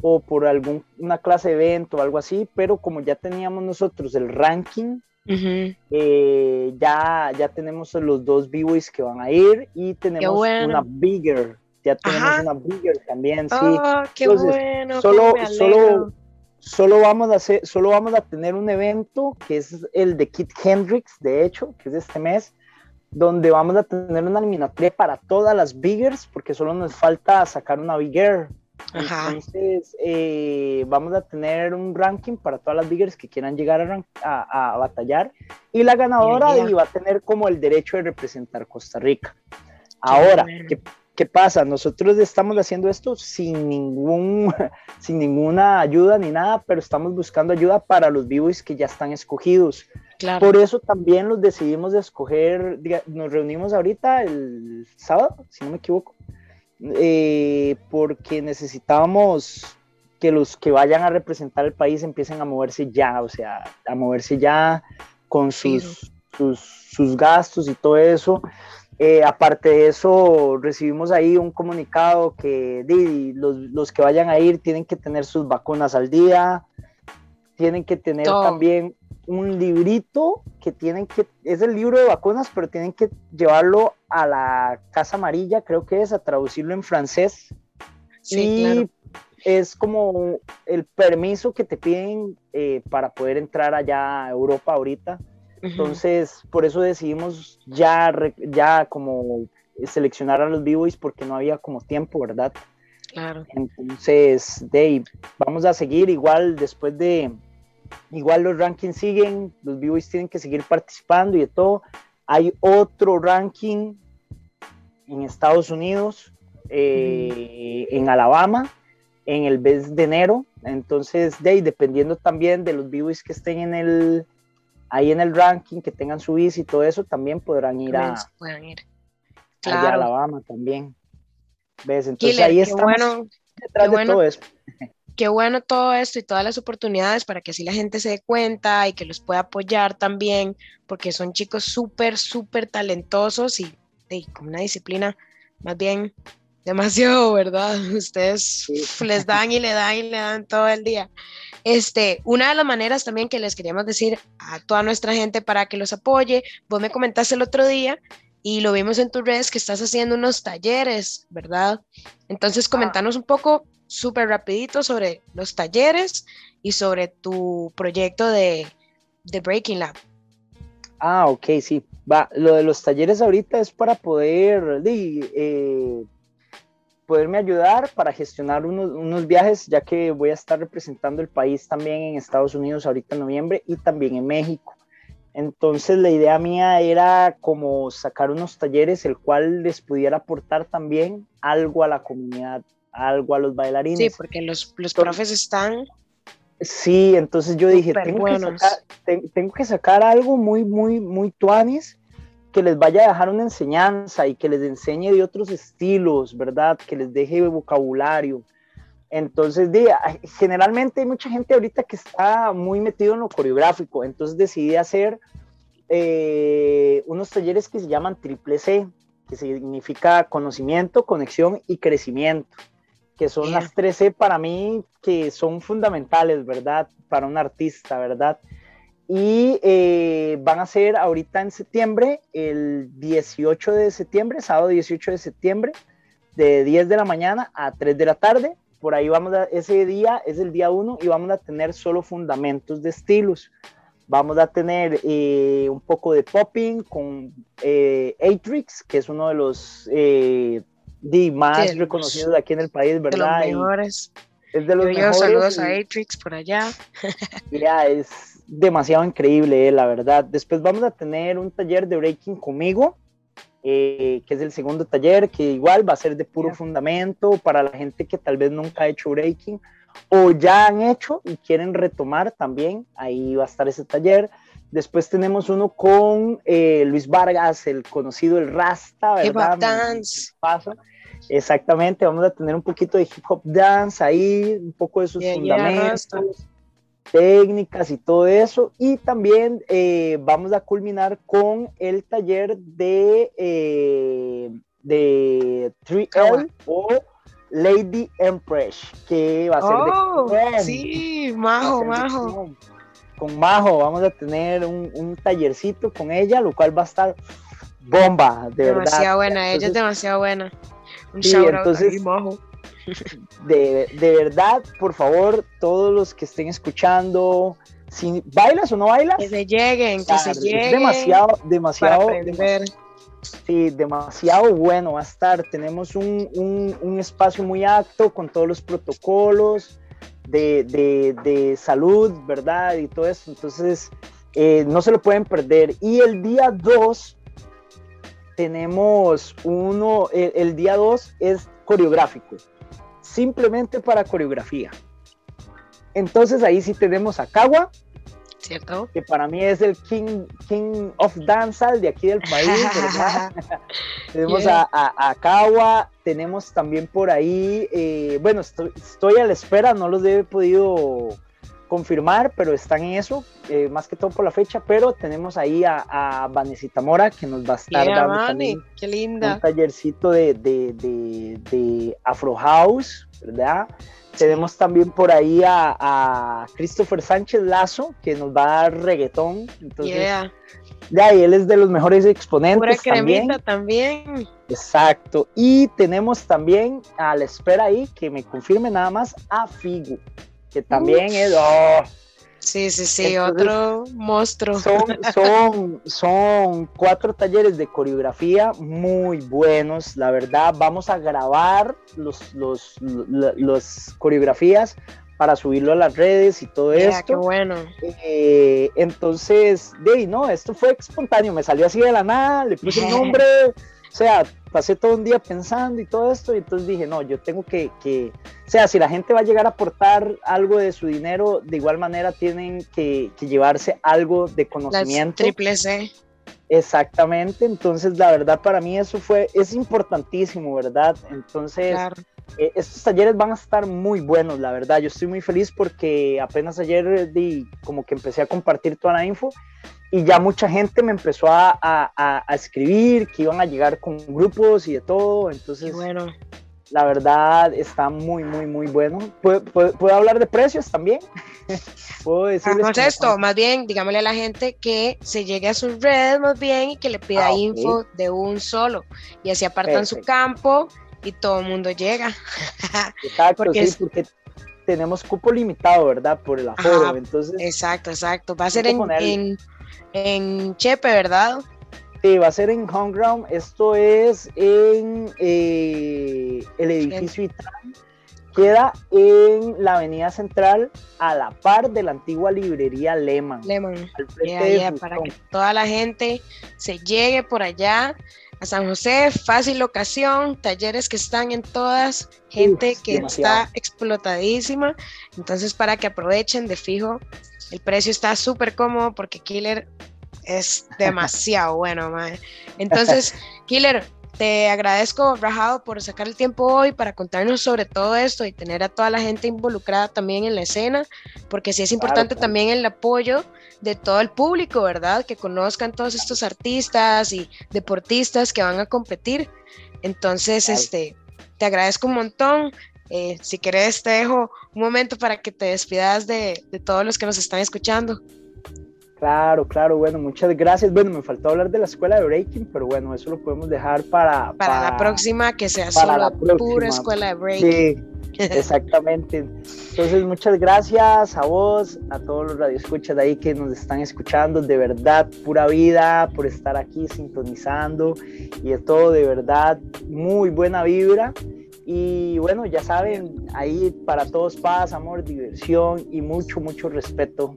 o por alguna clase de evento o algo así, pero como ya teníamos nosotros el ranking, eh, ya, ya tenemos los dos B-Boys que van a ir y tenemos bueno. una Bigger, ya tenemos Ajá. una Bigger también, sí. Oh, qué Entonces, bueno, Solo, me solo, solo, vamos a hacer, solo vamos a tener un evento que es el de Kit Hendrix, de hecho, que es este mes, donde vamos a tener una eliminatoria para todas las Biggers, porque solo nos falta sacar una Bigger. Ajá. Entonces, eh, vamos a tener un ranking para todas las biggers que quieran llegar a, a- a batallar. Y la ganadora Bien, bien. y va a tener como el derecho de representar Costa Rica. Ahora. ¿qué, qué pasa? Nosotros estamos haciendo esto sin, ningún, sin ninguna ayuda ni nada, pero estamos buscando ayuda para los b-boys que ya están escogidos. Claro. Por eso también los decidimos de escoger, nos reunimos ahorita el sábado, si no me equivoco, eh, porque necesitábamos que los que vayan a representar el país empiecen a moverse ya, o sea, a moverse ya con sus, sus, sus gastos y todo eso. Eh, aparte de eso, recibimos ahí un comunicado que los, los que vayan a ir tienen que tener sus vacunas al día, tienen que tener Todo. también un librito que tienen que, es el libro de vacunas, pero tienen que llevarlo a la Casa Amarilla, creo que es, a traducirlo en francés. Sí, y claro. es como el permiso que te piden eh, para poder entrar allá a Europa ahorita. Entonces, por eso decidimos ya, ya como seleccionar a los b-boys porque no había como tiempo, ¿verdad? Claro. Entonces, Dave, vamos a seguir igual después de, igual los rankings siguen, los b-boys tienen que seguir participando y de todo. Hay otro ranking en Estados Unidos, eh, en Alabama, en el mes de enero. Entonces, Dave, dependiendo también de los b-boys que estén en el, ahí en el ranking, que tengan su visa y todo eso, también podrán ir a, También se puedan ir. allá a Claro. Alabama también. ¿Ves? Entonces Killer, ahí estamos bueno, detrás de bueno. todo eso. Qué bueno todo esto y todas las oportunidades para que así la gente se dé cuenta y que los pueda apoyar también, porque son chicos súper, súper talentosos y, y con una disciplina más bien demasiado, ¿verdad? Ustedes les dan y le dan y le dan todo el día. Este, una de las maneras también que les queríamos decir a toda nuestra gente para que los apoye, vos me comentaste el otro día y lo vimos en tus redes que estás haciendo unos talleres, ¿verdad? Entonces, comentanos un poco súper rapidito sobre los talleres y sobre tu proyecto de, de Breaking Lab. Ah, ok, sí. Va, lo de los talleres ahorita es para poder, eh, poderme ayudar para gestionar unos, unos viajes, ya que voy a estar representando el país también en Estados Unidos ahorita en noviembre y también en México. Entonces la idea mía era como sacar unos talleres el cual les pudiera aportar también algo a la comunidad, algo a los bailarines. Sí, porque los, los profes están Sí, entonces yo dije, tengo que, sacar, te- tengo que sacar algo muy, muy, muy tuanis que les vaya a dejar una enseñanza y que les enseñe de otros estilos, ¿verdad? Que les deje vocabulario. Entonces, ay, generalmente hay mucha gente ahorita que está muy metido en lo coreográfico, entonces decidí hacer eh, unos talleres que se llaman triple C, que significa conocimiento, conexión y crecimiento que son las 13 para mí que son fundamentales, ¿verdad? Para un artista, ¿verdad? Y eh, van a ser ahorita en septiembre, el 18 de septiembre, sábado 18 de septiembre, de 10 de la mañana a 3 de la tarde. Por ahí vamos a, ese día es el día 1 y vamos a tener solo fundamentos de estilos. Vamos a tener eh, un poco de popping con eh, Atrix, que es uno de los di, más Sí, de reconocidos aquí en el país, de los ¿verdad? Y mejores. es de los Yo mejores. saludos a Atrix por allá. Mira, es demasiado increíble, eh, la verdad. Después vamos a tener un taller de breaking conmigo, eh, que es el segundo taller, que igual va a ser de puro fundamento para la gente que tal vez nunca ha hecho breaking o ya han hecho y quieren retomar también. Ahí va a estar ese taller. Después tenemos uno con eh, Luis Vargas, el conocido el Rasta, Hip ¿verdad? Hop Dance. Paso. Exactamente, vamos a tener un poquito de hip hop dance ahí, un poco de sus Yeah, fundamentos, técnicas y todo eso. Y también eh, vamos a culminar con el taller de, eh, de 3L o Lady Empress, que va a ser Oh, de sí, majo, majo. Con Majo vamos a tener un, un tallercito con ella, lo cual va a estar bomba, de verdad. Demasiado buena, ella es demasiado buena. Un Sí, shout out entonces- majo. de, de verdad, por favor, todos los que estén escuchando, si bailas o no bailas, Que se lleguen, que se es lleguen. demasiado, para demasiado, aprender. Sí, demasiado bueno va a estar. Tenemos un, un- un espacio muy apto con todos los protocolos de, de- de salud, ¿verdad? Y todo eso. Entonces, eh, no se lo pueden perder. Y el día 2 tenemos uno, el, día 2 es coreográfico, simplemente para coreografía. Entonces ahí sí tenemos a Kawa, ¿cierto? Que para mí es el king, king of dancehall de aquí del país, ¿verdad? tenemos Yeah. a, a, a Kawa, tenemos también por ahí, eh, bueno, estoy, estoy a la espera, no los he podido confirmar, pero están en eso, eh, más que todo por la fecha, pero tenemos ahí a, a Vanesita Mora que nos va a estar Yeah, dando también qué un tallercito de, de, de, de Afro House, ¿verdad? Tenemos también por ahí a, a Christopher Sánchez Lazo, que nos va a dar reggaetón. Entonces, Yeah. de ahí él es de los mejores exponentes Pura también. Exacto. Y tenemos también a la espera ahí, que me confirme nada más, a Figu, que también Uf. es... oh, Sí, sí, sí, Entonces, otro monstruo. son, son, son cuatro talleres de coreografía muy buenos, la verdad. Vamos a grabar los, los, lo- los coreografías para subirlo a las redes y todo Yeah, esto. qué bueno. Eh, entonces, de ahí, no, esto fue espontáneo, me salió así de la nada, le puse un nombre, o sea, pasé todo un día pensando y todo esto, y entonces dije, no, yo tengo que, que, o sea, si la gente va a llegar a aportar algo de su dinero, de igual manera tienen que, que llevarse algo de conocimiento. triple C. Exactamente, entonces la verdad para mí eso fue, es importantísimo, ¿verdad? Entonces, Claro. eh, estos talleres van a estar muy buenos, la verdad. Yo estoy muy feliz porque apenas ayer di, como que empecé a compartir toda la info y ya mucha gente me empezó a, a- a- escribir que iban a llegar con grupos y de todo. Entonces, bueno. la verdad está muy, muy, muy bueno. ¿Puedo, puedo- puedo hablar de precios también? Puedo Hagamos esto, más bien, digámosle a la gente que se llegue a sus redes más bien y que le pida Ah, info de un solo y así apartan su campo y todo el mundo llega. Exacto, porque sí, es- porque tenemos cupo limitado, ¿verdad? Por el aforo. Ajá, entonces, Exacto, exacto. Va a ser en. En, Chepe, ¿verdad? Sí, va a ser en Homeground. Esto es en eh, el edificio Itán. Queda en la avenida central a la par de la antigua librería Lehman. Lehman. para que toda la gente se llegue por allá a San José, fácil locación, talleres que están en todas, gente Uf, que demasiado. está explotadísima, entonces para que aprovechen de fijo, el precio está súper cómodo porque Killer es demasiado bueno, mae. Entonces, Killer, te agradezco, Rajado, por sacar el tiempo hoy para contarnos sobre todo esto y tener a toda la gente involucrada también en la escena, porque sí es importante claro. también el apoyo de todo el público, ¿verdad? Que conozcan todos estos artistas y deportistas que van a competir. Entonces, Claro. este, te agradezco un montón. Eh, si querés, te dejo un momento para que te despidas de, de todos los que nos están escuchando. Claro, claro, bueno, muchas gracias. Bueno, me faltó hablar de la escuela de breaking, pero bueno, eso lo podemos dejar para, Para la próxima, que sea para solo la pura escuela de break. Sí, exactamente. Entonces, muchas gracias a vos, a todos los radioescuchas de ahí que nos están escuchando. De verdad, pura vida por estar aquí sintonizando y de todo, de verdad, muy buena vibra. Y bueno, ya saben, ahí para todos paz, amor, diversión y mucho, mucho respeto.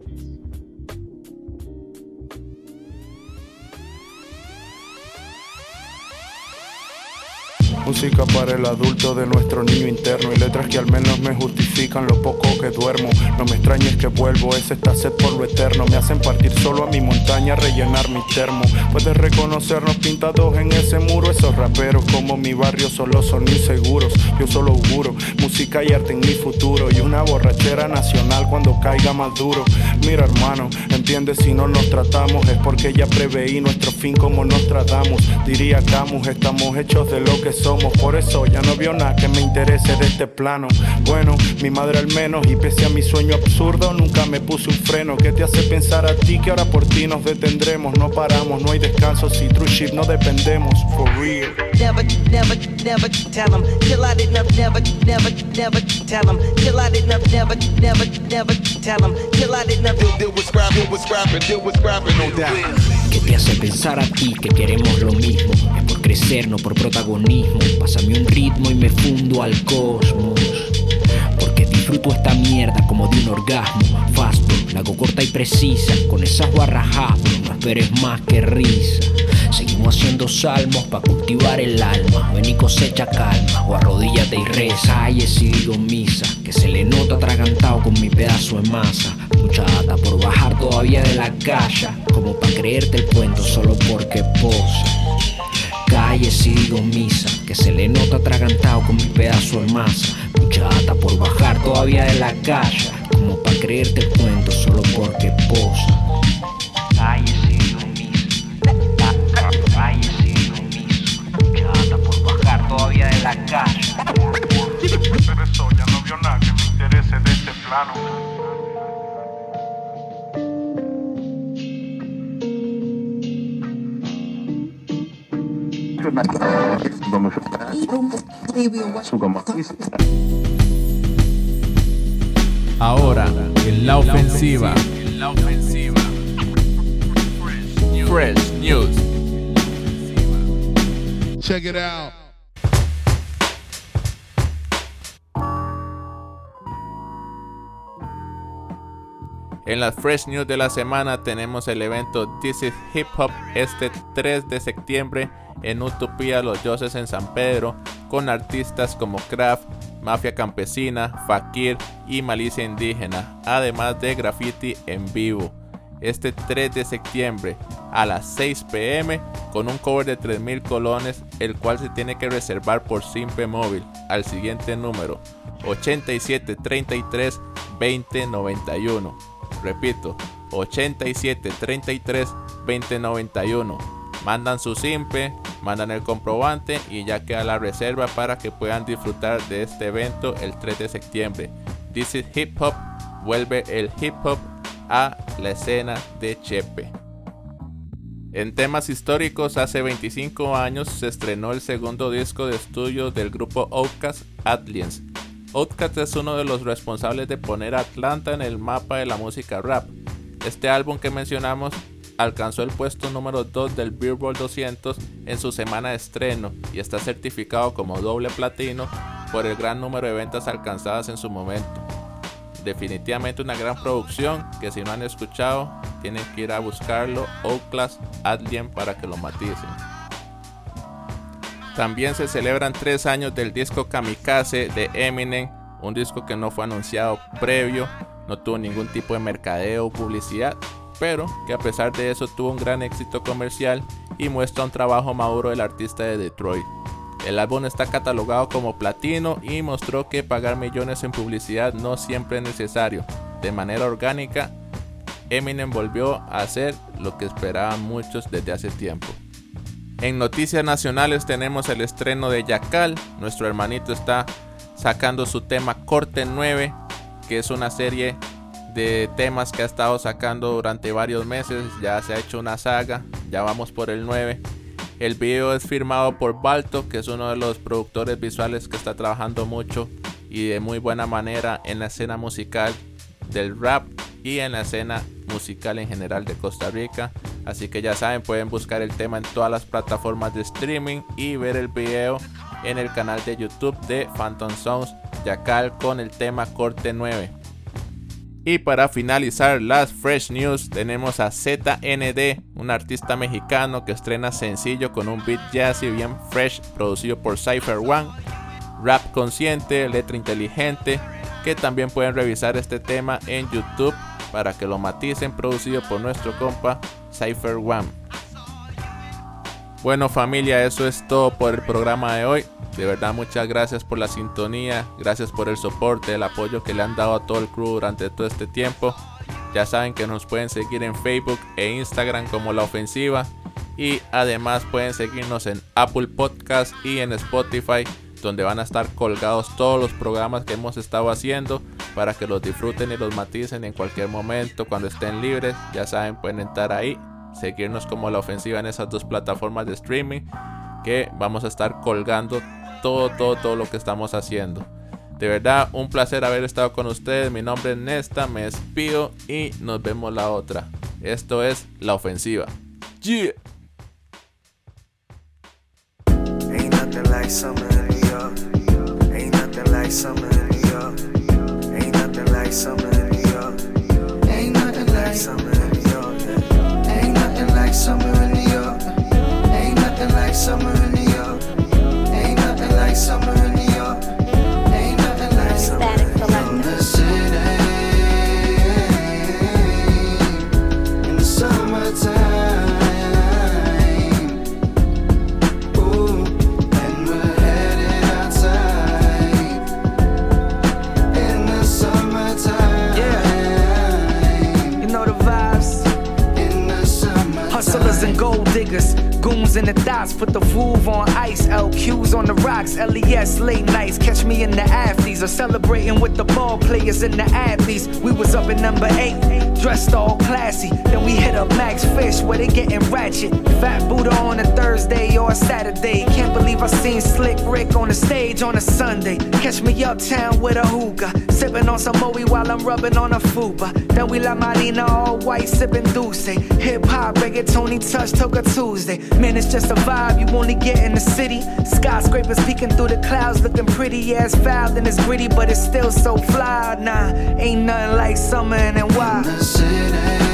Música para el adulto de nuestro niño interno y letras que al menos me justifican lo poco que duermo. No me extrañes que vuelvo, es esta sed por lo eterno. Me hacen partir solo a mi montaña, rellenar mi termo. Puedes reconocernos pintados en ese muro. Esos raperos como mi barrio solo son inseguros. Yo solo auguro música y arte en mi futuro y una borrachera nacional cuando caiga más duro. Mira hermano, entiende si no nos tratamos es porque ya preveí nuestro fin como nos tratamos. Diría Camus, estamos hechos de lo que somos. Por eso ya no vio nada que me interese de este plano. Bueno, mi madre al menos y pese a mi sueño absurdo nunca me puse un freno que te hace pensar a ti que ahora por ti nos detendremos. No paramos, no hay descanso si true shit no dependemos. For real. Never, never, never tell him. Till I didn't never, never, never tell him. Till I didn't never, never, never tell him. Till I didn't never. Deal with scrap, deal ¿Qué te hace pensar a ti que queremos lo mismo? Es por crecer, no por protagonismo. Pásame un ritmo y me fundo al cosmos. Porque disfruto esta mierda como de un orgasmo. Fasto, la hago corta y precisa. Con esas barras hablo, no esperes más que risa. Seguimos haciendo salmos para cultivar el alma. Ven y cosecha calma, o arrodíllate y reza. Ay, he sido misa, que se le nota atragantado con mi pedazo de masa. Mucha data por bajar todavía de la calle. Como para creerte el cuento solo porque posa. Calle sigo misa, que se le nota atragantado con mi pedazo de masa. Mucha data por bajar todavía de la calle. Como para creerte el cuento solo porque posa. Todavía de la calle. interesó, ya no vio nada que me interese de este plano. Ahora, en la ofensiva. Fresh News. Check it out. En las Fresh News de la semana tenemos el evento This is Hip Hop este 3 de septiembre en Utopía Los Dioses en San Pedro con artistas como Kraft, Mafia Campesina, Fakir y Malicia Indígena, además de graffiti en vivo. Este 3 de septiembre a las 6 pm con un cover de 3000 colones, el cual se tiene que reservar por Simpe Móvil al siguiente número 8733 2091. Repito, 8733 2091. Mandan su simpe, mandan el comprobante y ya queda la reserva para que puedan disfrutar de este evento el 3 de septiembre. This is Hip Hop vuelve el hip hop a la escena de Chepe. En temas históricos, hace 25 años se estrenó el segundo disco de estudio del grupo Outkast, Atliens. Outkast es uno de los responsables de poner a Atlanta en el mapa de la música rap. Este álbum que mencionamos alcanzó el puesto número 2 del Billboard 200 en su semana de estreno y está certificado como doble platino por el gran número de ventas alcanzadas en su momento. Definitivamente una gran producción que si no han escuchado tienen que ir a buscarlo Outkast Adlien para que lo maticen. También se celebran tres años del disco Kamikaze de Eminem, un disco que no fue anunciado previo, no tuvo ningún tipo de mercadeo o publicidad, pero que a pesar de eso tuvo un gran éxito comercial y muestra un trabajo maduro del artista de Detroit. El álbum está catalogado como platino y mostró que pagar millones en publicidad no siempre es necesario. De manera orgánica, Eminem volvió a hacer lo que esperaban muchos desde hace tiempo. En noticias nacionales tenemos el estreno de Yacal. Nuestro hermanito está sacando su tema Corte 9, que es una serie de temas que ha estado sacando durante varios meses. Ya se ha hecho una saga, ya vamos por el 9. El video es firmado por Balto, que es uno de los productores visuales que está trabajando mucho y de muy buena manera en la escena musical del rap y en la escena musical en general de Costa Rica. Así que ya saben, pueden buscar el tema en todas las plataformas de streaming y ver el video en el canal de YouTube de Phantom Sounds Yacal con el tema Corte 9. Y para finalizar las Fresh News tenemos a ZND, un artista mexicano que estrena sencillo con un beat jazzy bien fresh producido por Cypher One, rap consciente, letra inteligente, que también pueden revisar este tema en YouTube para que lo maticen producido por nuestro compa Cypher One. Bueno familia, eso es todo por el programa de hoy. De verdad muchas gracias por la sintonía, gracias por el soporte, el apoyo que le han dado a todo el crew durante todo este tiempo. Ya saben que nos pueden seguir en Facebook e Instagram como La Ofensiva y además pueden seguirnos en Apple Podcast y en Spotify donde van a estar colgados todos los programas que hemos estado haciendo para que los disfruten y los maticen en cualquier momento cuando estén libres. Ya saben, pueden entrar ahí, seguirnos como la ofensiva en esas dos plataformas de streaming. que vamos a estar colgando todo, todo, todo lo que estamos haciendo. De verdad, un placer haber estado con ustedes. Mi nombre es Nesta, me despido y nos vemos la otra. Esto es La Ofensiva. Yeah. York. Ain't nothing like summer in New York. Ain't nothing like summer in New York. Ain't nothing like summer in New York. Ain't nothing like summer in New York. Ain't nothing like summer in New York. Ain't nothing like summer in New York. In the dots, put the groove on ice. LQs on the rocks, LES late nights. Catch me in the athletes or celebrating with the ball players and the athletes. We was up in number eight, dressed all classy. Then we hit up Max Fish where they getting ratchet. Fat Buddha on a Thursday or a Saturday. Can't believe I seen Slick Rick on the stage on a Sunday. Catch me uptown with a hookah, sipping on some Moe while I'm rubbing on a fupa. Then we La Marina all white, sipping Dulce. Hip hop, reggaetoni touch, Toka Tuesday. Man, it's just a vibe you only get in the city. Skyscrapers peeking through the clouds, looking pretty as foul, and it's gritty, but it's still so fly. Nah, ain't nothing like summer and why city.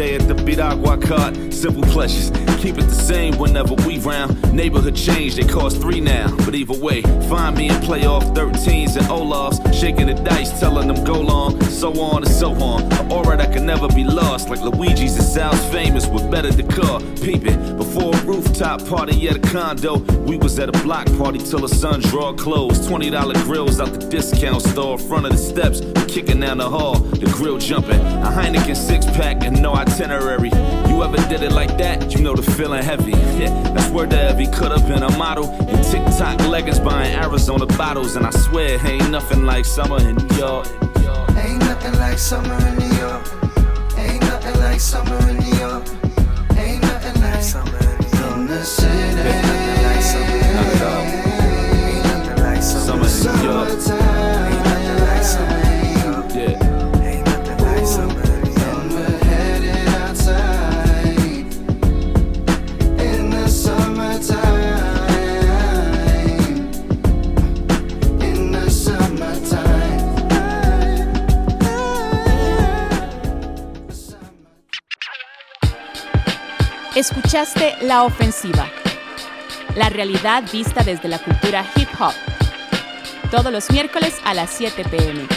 At the Piragua cart. Simple pleasures, keep it the same whenever we round. Neighborhood change, they cost three now. But either way, find me in playoff 13s and Olafs, shaking the dice, telling them go long, so on and so on. An aura that can never be lost, like Luigi's and Sal's famous with better decor. Peep it, before a rooftop party at a condo, we was at a block party till the sun draw close. $20 grills out the discount store, front of the steps, kicking down the hall, the grill jumping. A Heineken six pack and no itinerary. You ever did it like that? You know the feeling heavy. Yeah, that's where the heavy could have been a model. And TikTok leggings buying Arizona bottles. And I swear, ain't nothing like summer in New York. Ain't nothing like summer in New York. Ain't nothing like summer in New York. Escuchaste La Ofensiva, la realidad vista desde la cultura hip hop, todos los miércoles a las 7 pm.